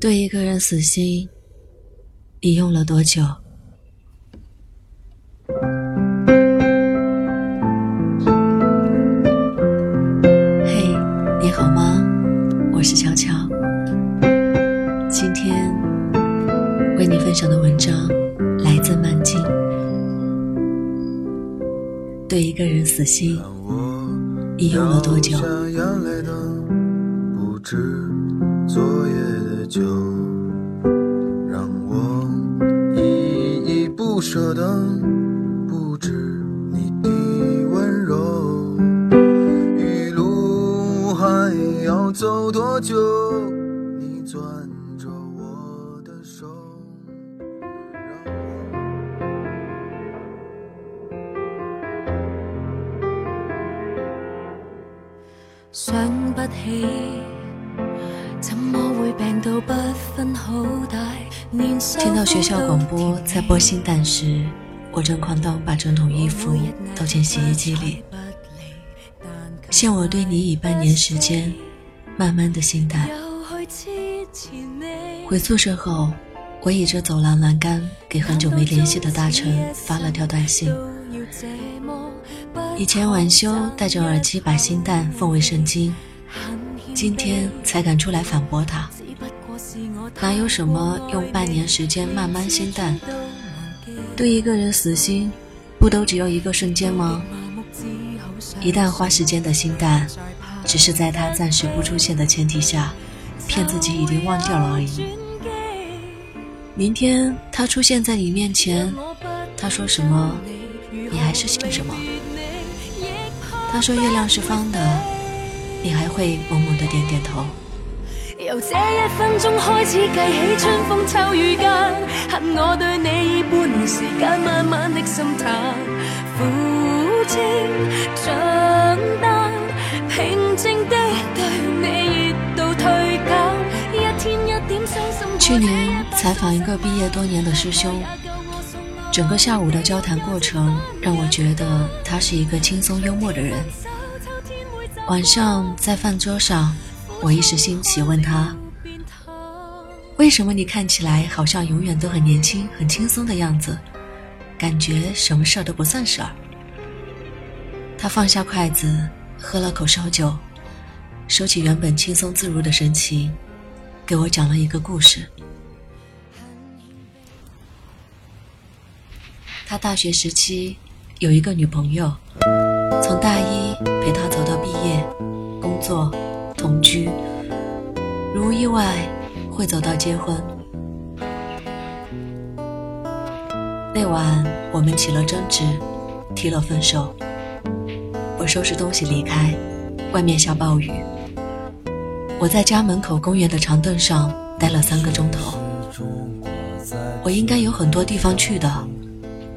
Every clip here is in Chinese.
对一个人死心，你用了多久？嘿，你好吗？我是乔乔。今天为你分享的文章来自慢镜。对一个人死心，你用了多久？还要走多久？你攥着我的手，让我想不起。听到学校广播在播新蛋时，我正哐当把整桶衣服倒进洗衣机里。限我对你以半年时间，慢慢的心淡。回宿舍后，我倚着走廊栏杆，给很久没联系的大成发了条短信。以前晚修戴着耳机把心淡奉为圣经。今天才敢出来反驳他，哪有什么用半年时间慢慢心淡？对一个人死心，不都只有一个瞬间吗？一旦花时间的心淡，只是在他暂时不出现的前提下，骗自己已经忘掉了而已。明天他出现在你面前，他说什么，你还是信什么？他说月亮是方的。你还会默默的点点头。由这一分钟开始计起，春风秋雨间，恨我对你以半年时间慢慢的心淡。访一个毕业多年的师兄，整个下午的交谈过程让我觉得他是一个轻松幽默的人。晚上在饭桌上，我一时兴起问他：“为什么你看起来好像永远都很年轻、很轻松的样子，感觉什么事儿都不算事儿？”他放下筷子，喝了口烧酒，收起原本轻松自如的神情，给我讲了一个故事。他大学时期有一个女朋友。从大一陪他走到毕业，工作，同居，如无意外会走到结婚。那晚我们起了争执，提了分手。我收拾东西离开，外面下暴雨。我在家门口公园的长凳上待了三个钟头。我应该有很多地方去的，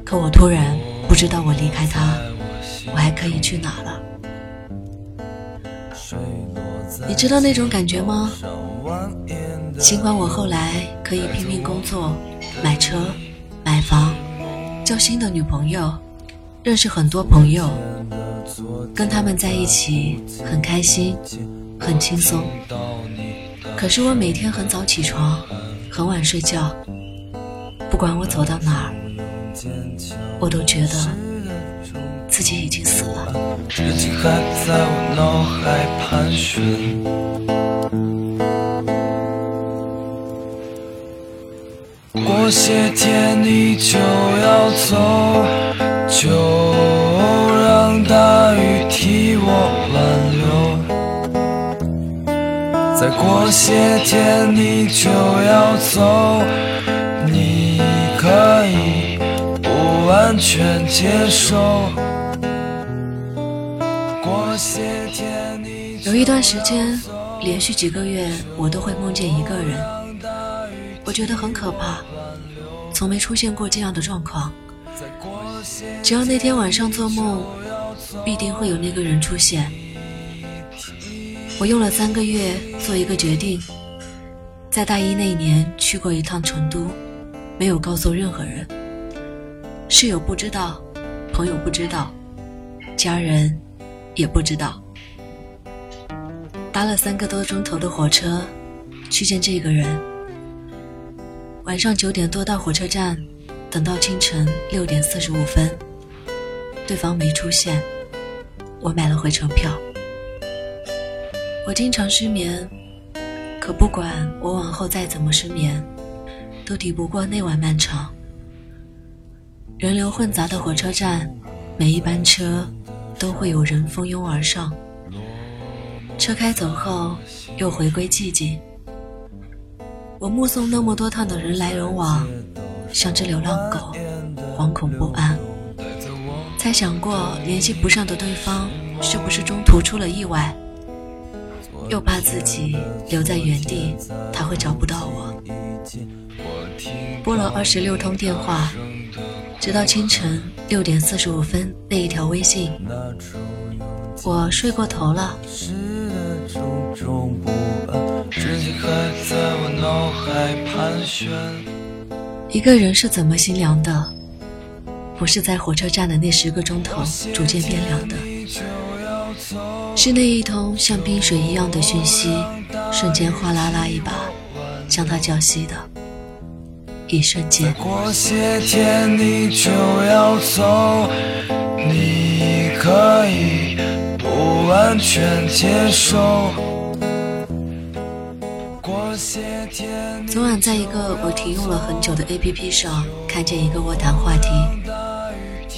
可我突然不知道我离开他。我还可以去哪了？你知道那种感觉吗？尽管我后来可以拼命工作、买车、买房、交新的女朋友、认识很多朋友，跟他们在一起很开心、很轻松。可是我每天很早起床，很晚睡觉，不管我走到哪儿，我都觉得。自己已经死了。日记还在我脑海盘旋。过些天你就要走，就让大雨替我挽留。再过些天你就要走，你完全接受。有一段时间，连续几个月，我都会梦见一个人，我觉得很可怕，从没出现过这样的状况。只要那天晚上做梦，必定会有那个人出现。我用了三个月做一个决定，在大一那年去过一趟成都，没有告诉任何人，室友不知道，朋友不知道，家人也不知道。搭了三个多钟头的火车，去见这个人，晚上九点多到火车站，等到清晨六点四十五分，对方没出现，我买了回程票。我经常失眠，可不管我往后再怎么失眠，都抵不过那晚漫长。人流混杂的火车站，每一班车都会有人蜂拥而上。车开走后，又回归寂静。我目送那么多趟的人来人往，像只流浪狗，惶恐不安。猜想过联系不上的对方是不是中途出了意外，又怕自己留在原地他会找不到我。拨了二十六通电话，直到清晨六点四十五分那一条微信，我睡过头了。一个人是怎么心凉的？不是在火车站的那十个钟头逐渐变凉的，是那一通像冰水一样的讯息，瞬间哗啦啦一把将他浇熄的。一瞬间。过些天你就要走，你可以不完全接受。昨晚在一个我停用了很久的 APP 上看见一个卧谈话题，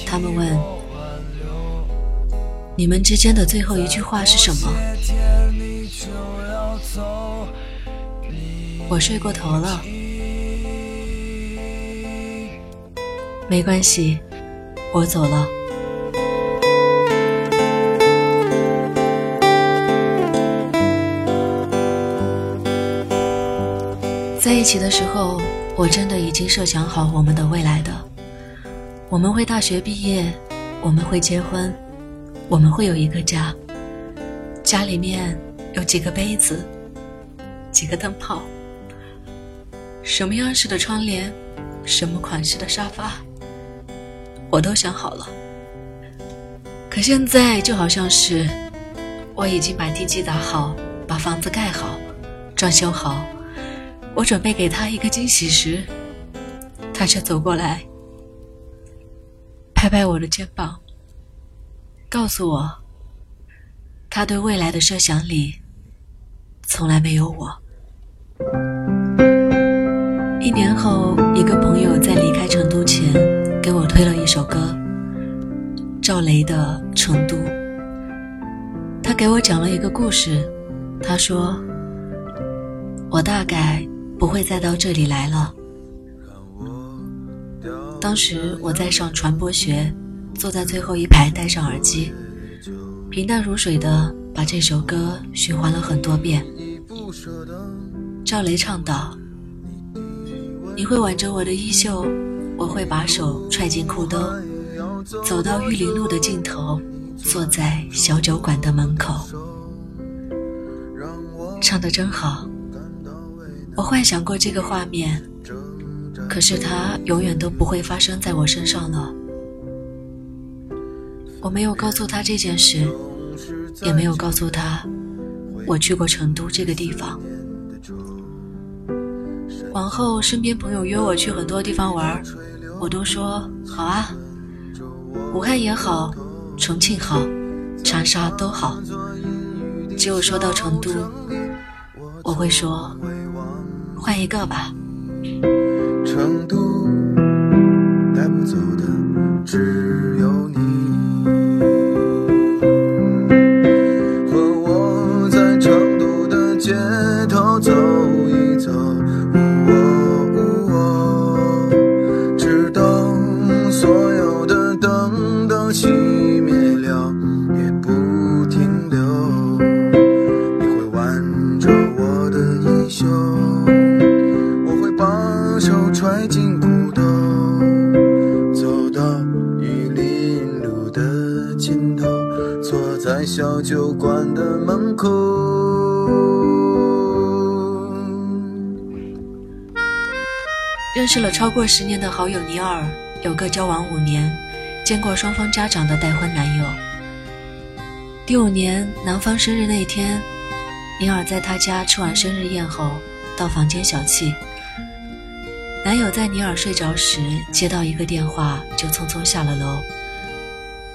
他们问：你们之间的最后一句话是什么？我睡过头了，没关系，我走了。在一起的时候，我真的已经设想好我们的未来的。我们会大学毕业，我们会结婚，我们会有一个家。家里面有几个杯子，几个灯泡，什么样式的窗帘，什么款式的沙发，我都想好了。可现在就好像是我已经把地基打好，把房子盖好，装修好。我准备给他一个惊喜时，他却走过来，拍拍我的肩膀，告诉我，他对未来的设想里从来没有我。一年后，一个朋友在离给我推了一首歌，赵雷的《成都》。他给我讲了一个故事，他说，我大概。不会再到这里来了。当时我在上传播学，坐在最后一排，戴上耳机，平淡如水的把这首歌循环了很多遍。赵雷唱道：“你会挽着我的衣袖，我会把手揣进裤兜，走到玉林路的尽头，坐在小酒馆的门口。”唱的真好。我幻想过这个画面，可是它永远都不会发生在我身上了。我没有告诉他这件事，也没有告诉他我去过成都这个地方。往后身边朋友约我去很多地方玩，我都说好啊，武汉也好，重庆好，长沙都好。只有说到成都，我会说。换一个吧。成都带不走的认识了超过十年的好友尼尔，有个交往五年、见过双方家长的待婚男友。第五年男方生日那天，尼尔在他家吃完生日宴后，到房间小憩。男友在尼尔睡着时接到一个电话，就匆匆下了楼。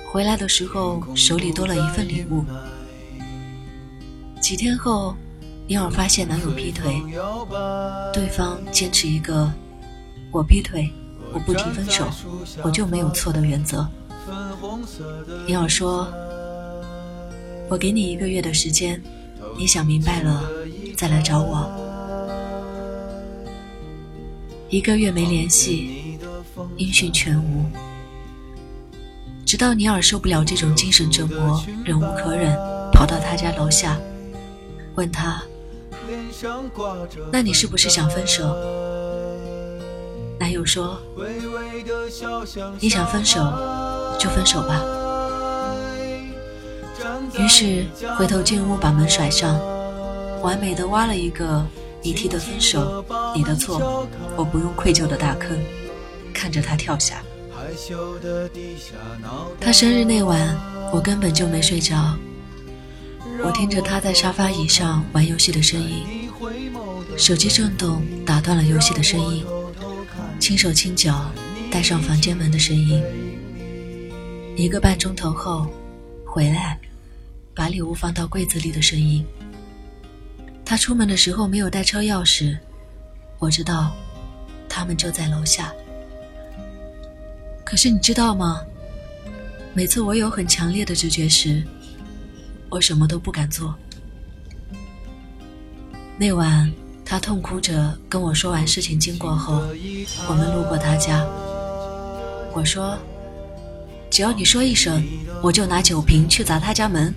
回来的时候手里多了一份礼物。几天后，尼尔发现男友劈腿，对方坚持一个“我劈腿，我不提分手，我就没有错”的原则。尼尔说：“我给你一个月的时间，你想明白了再来找我。”一个月没联系，音讯全无。直到尼尔受不了这种精神折磨，忍无可忍，跑到他家楼下，问他：“那你是不是想分手？”男友说：“你想分手就分手吧。”于是回头进屋，把门甩上，完美的挖了一个。你提的分手，你的错，我不用愧疚的大坑，看着他跳下。他生日那晚，我根本就没睡着。我听着他在沙发椅上玩游戏的声音，手机震动打断了游戏的声音，轻手轻脚带上房间门的声音。一个半钟头后，回来，把礼物放到柜子里的声音。他出门的时候没有带车钥匙，我知道，他们就在楼下。可是你知道吗？每次我有很强烈的直觉时，我什么都不敢做。那晚，他痛哭着跟我说完事情经过后，我们路过他家。我说：“只要你说一声，我就拿酒瓶去砸他家门。”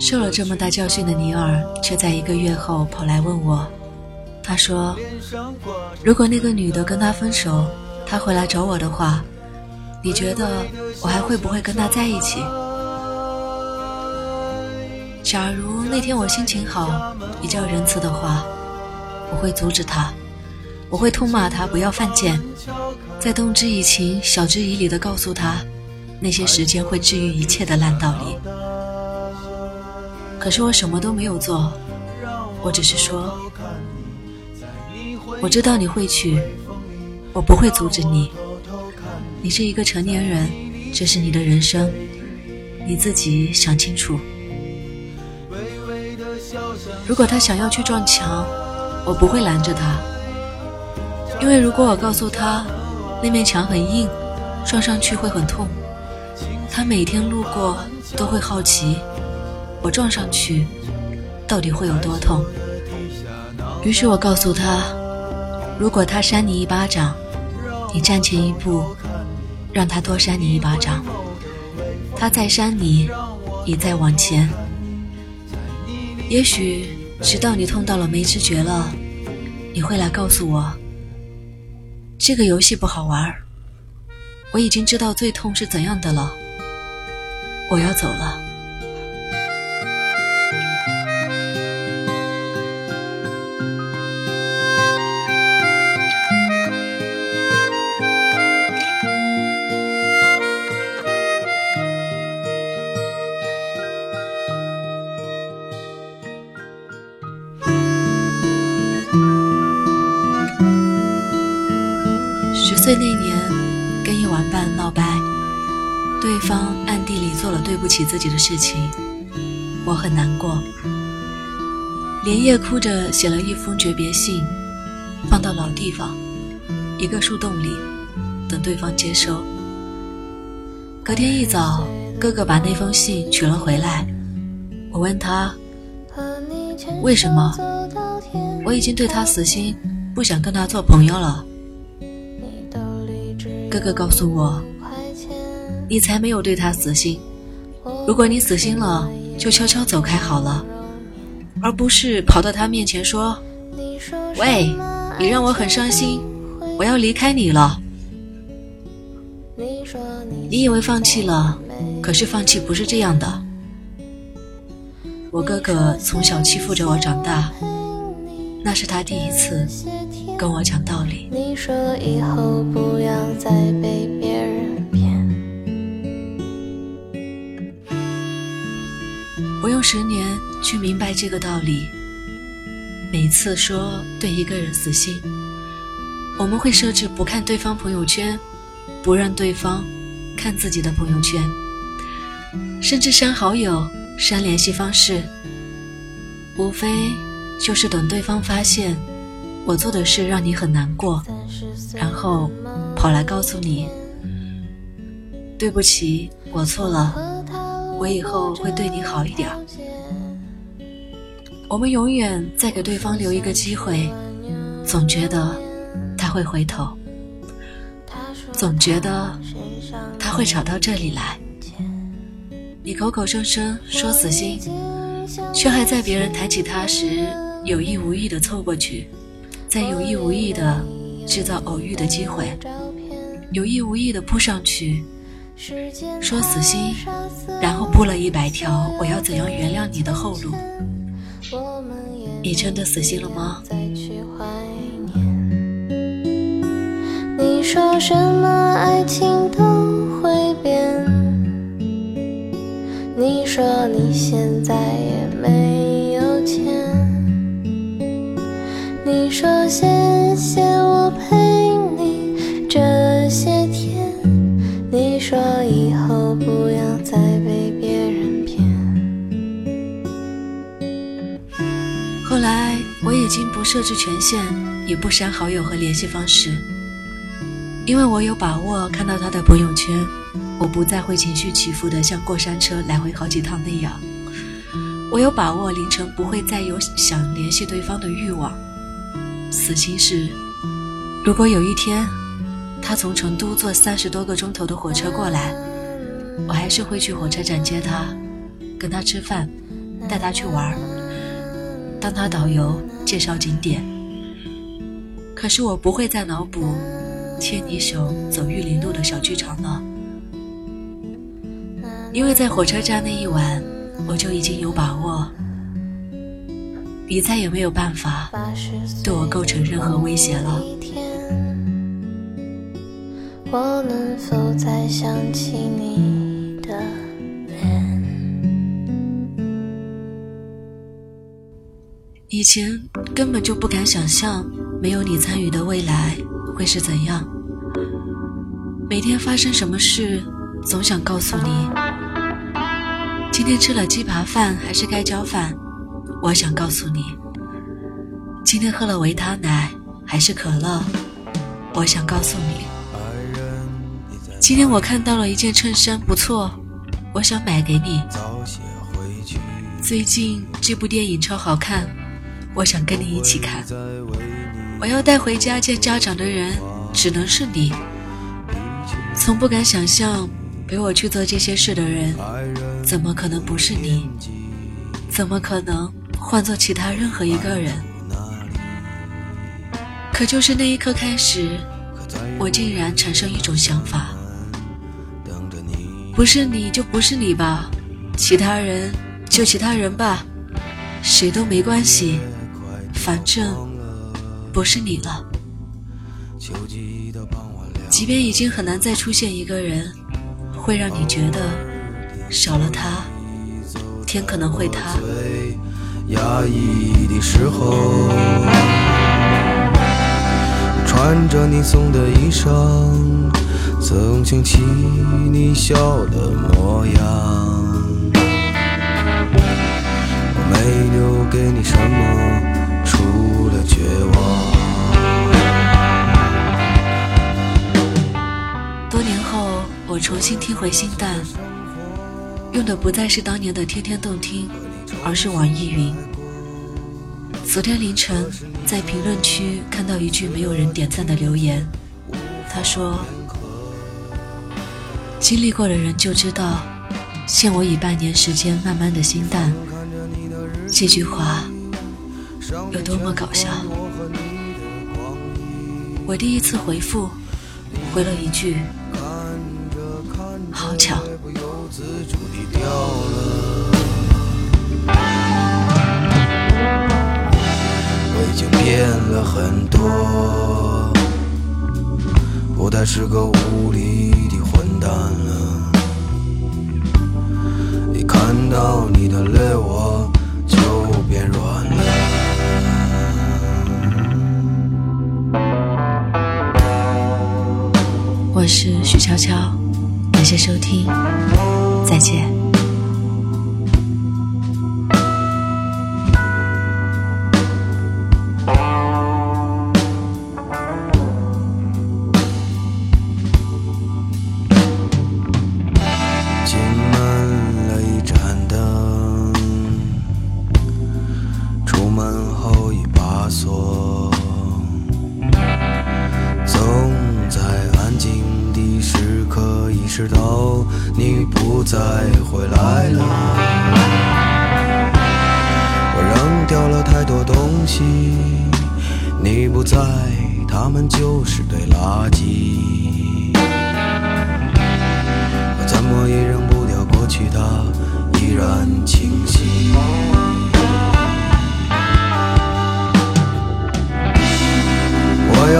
受了这么大教训的尼尔，却在一个月后跑来问我。他说：“如果那个女的跟他分手，他回来找我的话，你觉得我还会不会跟他在一起？假如那天我心情好，比较仁慈的话，我会阻止他，我会痛骂他不要犯贱，再动之以情、晓之以理的告诉他，那些时间会治愈一切的烂道理。”可是我什么都没有做，我只是说，我知道你会去，我不会阻止你。你是一个成年人，这是你的人生，你自己想清楚。如果他想要去撞墙，我不会拦着他，因为如果我告诉他那面墙很硬，撞上去会很痛，他每天路过都会好奇。我撞上去，到底会有多痛？于是我告诉他，如果他扇你一巴掌，你站前一步，让他多扇你一巴掌。他再扇你，你再往前。也许直到你痛到了没知觉了，你会来告诉我，这个游戏不好玩。我已经知道最痛是怎样的了。我要走了。起自己的事情，我很难过，连夜哭着写了一封诀别信，放到老地方一个树洞里，等对方接收。隔天一早，哥哥把那封信取了回来，我问他为什么，我已经对他死心，不想跟他做朋友了。哥哥告诉我：“你才没有对他死心。如果你死心了，就悄悄走开好了，而不是跑到他面前说：‘喂，你让我很伤心，我要离开你了。’你以为放弃了，可是放弃不是这样的。我哥哥从小欺负着我长大，那是他第一次。”跟我讲道理。你说以后不要再被别十年去明白这个道理。每次说对一个人死心，我们会设置不看对方朋友圈，不让对方看自己的朋友圈，甚至删好友、删联系方式，无非就是等对方发现我做的事让你很难过，然后跑来告诉你：“对不起，我错了，我以后会对你好一点。”我们永远在给对方留一个机会，总觉得他会回头，总觉得他会找到这里来。你口口声声说死心，却还在别人抬起他时有意无意的凑过去，在有意无意的制造偶遇的机会，有意无意的扑上去，说死心，然后铺了一百条我要怎样原谅你的后路。你真的死心了吗？再去怀念你说什么爱情都会变，你说你现在也没有钱，你说谢谢设置权限，也不删好友和联系方式，因为我有把握看到他的朋友圈，我不再会情绪起伏的像过山车来回好几趟那样。我有把握凌晨不会再有想联系对方的欲望。死心是，如果有一天他从成都坐三十多个钟头的火车过来，我还是会去火车站接他，跟他吃饭，带他去玩。当他导游介绍景点，可是我不会再脑补牵你手走玉林路的小剧场了，因为在火车站那一晚，我就已经有把握，你再也没有办法对我构成任何威胁了。我能否再想起你？以前根本就不敢想象没有你参与的未来会是怎样。每天发生什么事，总想告诉你。今天吃了鸡扒饭还是盖浇饭，我想告诉你。今天喝了维他奶还是可乐，我想告诉你。今天我看到了一件衬衫不错，我想买给你。最近这部电影超好看。我想跟你一起看。我要带回家见家长的人，只能是你。从不敢想象陪我去做这些事的人，怎么可能不是你？怎么可能换做其他任何一个人？可就是那一刻开始，我竟然产生一种想法：不是你就不是你吧，其他人就其他人吧，谁都没关系。反正不是你了，即便已经很难再出现一个人，会让你觉得少了他，天可能会塌。压抑的时候，穿着你送的衣裳，曾想起你笑的模样，我没留给你什么。除了绝望。多年后，我重新听回《心淡》，用的不再是当年的天天动听，而是网易云。昨天凌晨，在评论区看到一句没有人点赞的留言，他说：“经历过的人就知道，限我以半年时间慢慢的心淡。”这句话。有多么搞笑！我第一次回复，回了一句：“好巧。”我已经变了很多，不再是个无理的混蛋了。一看到你的泪，我就变软了。是许悄悄，感谢收听，再见。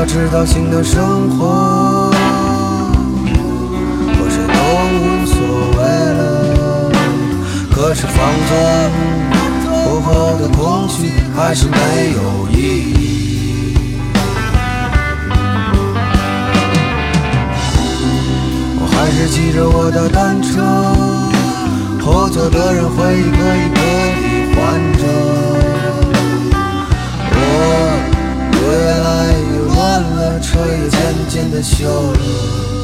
知道新的生活。我谁都无所谓了可是放纵过后的空虚还是没有意义。我还是骑着我的单车，后座的人会一个一个地换着。的笑容。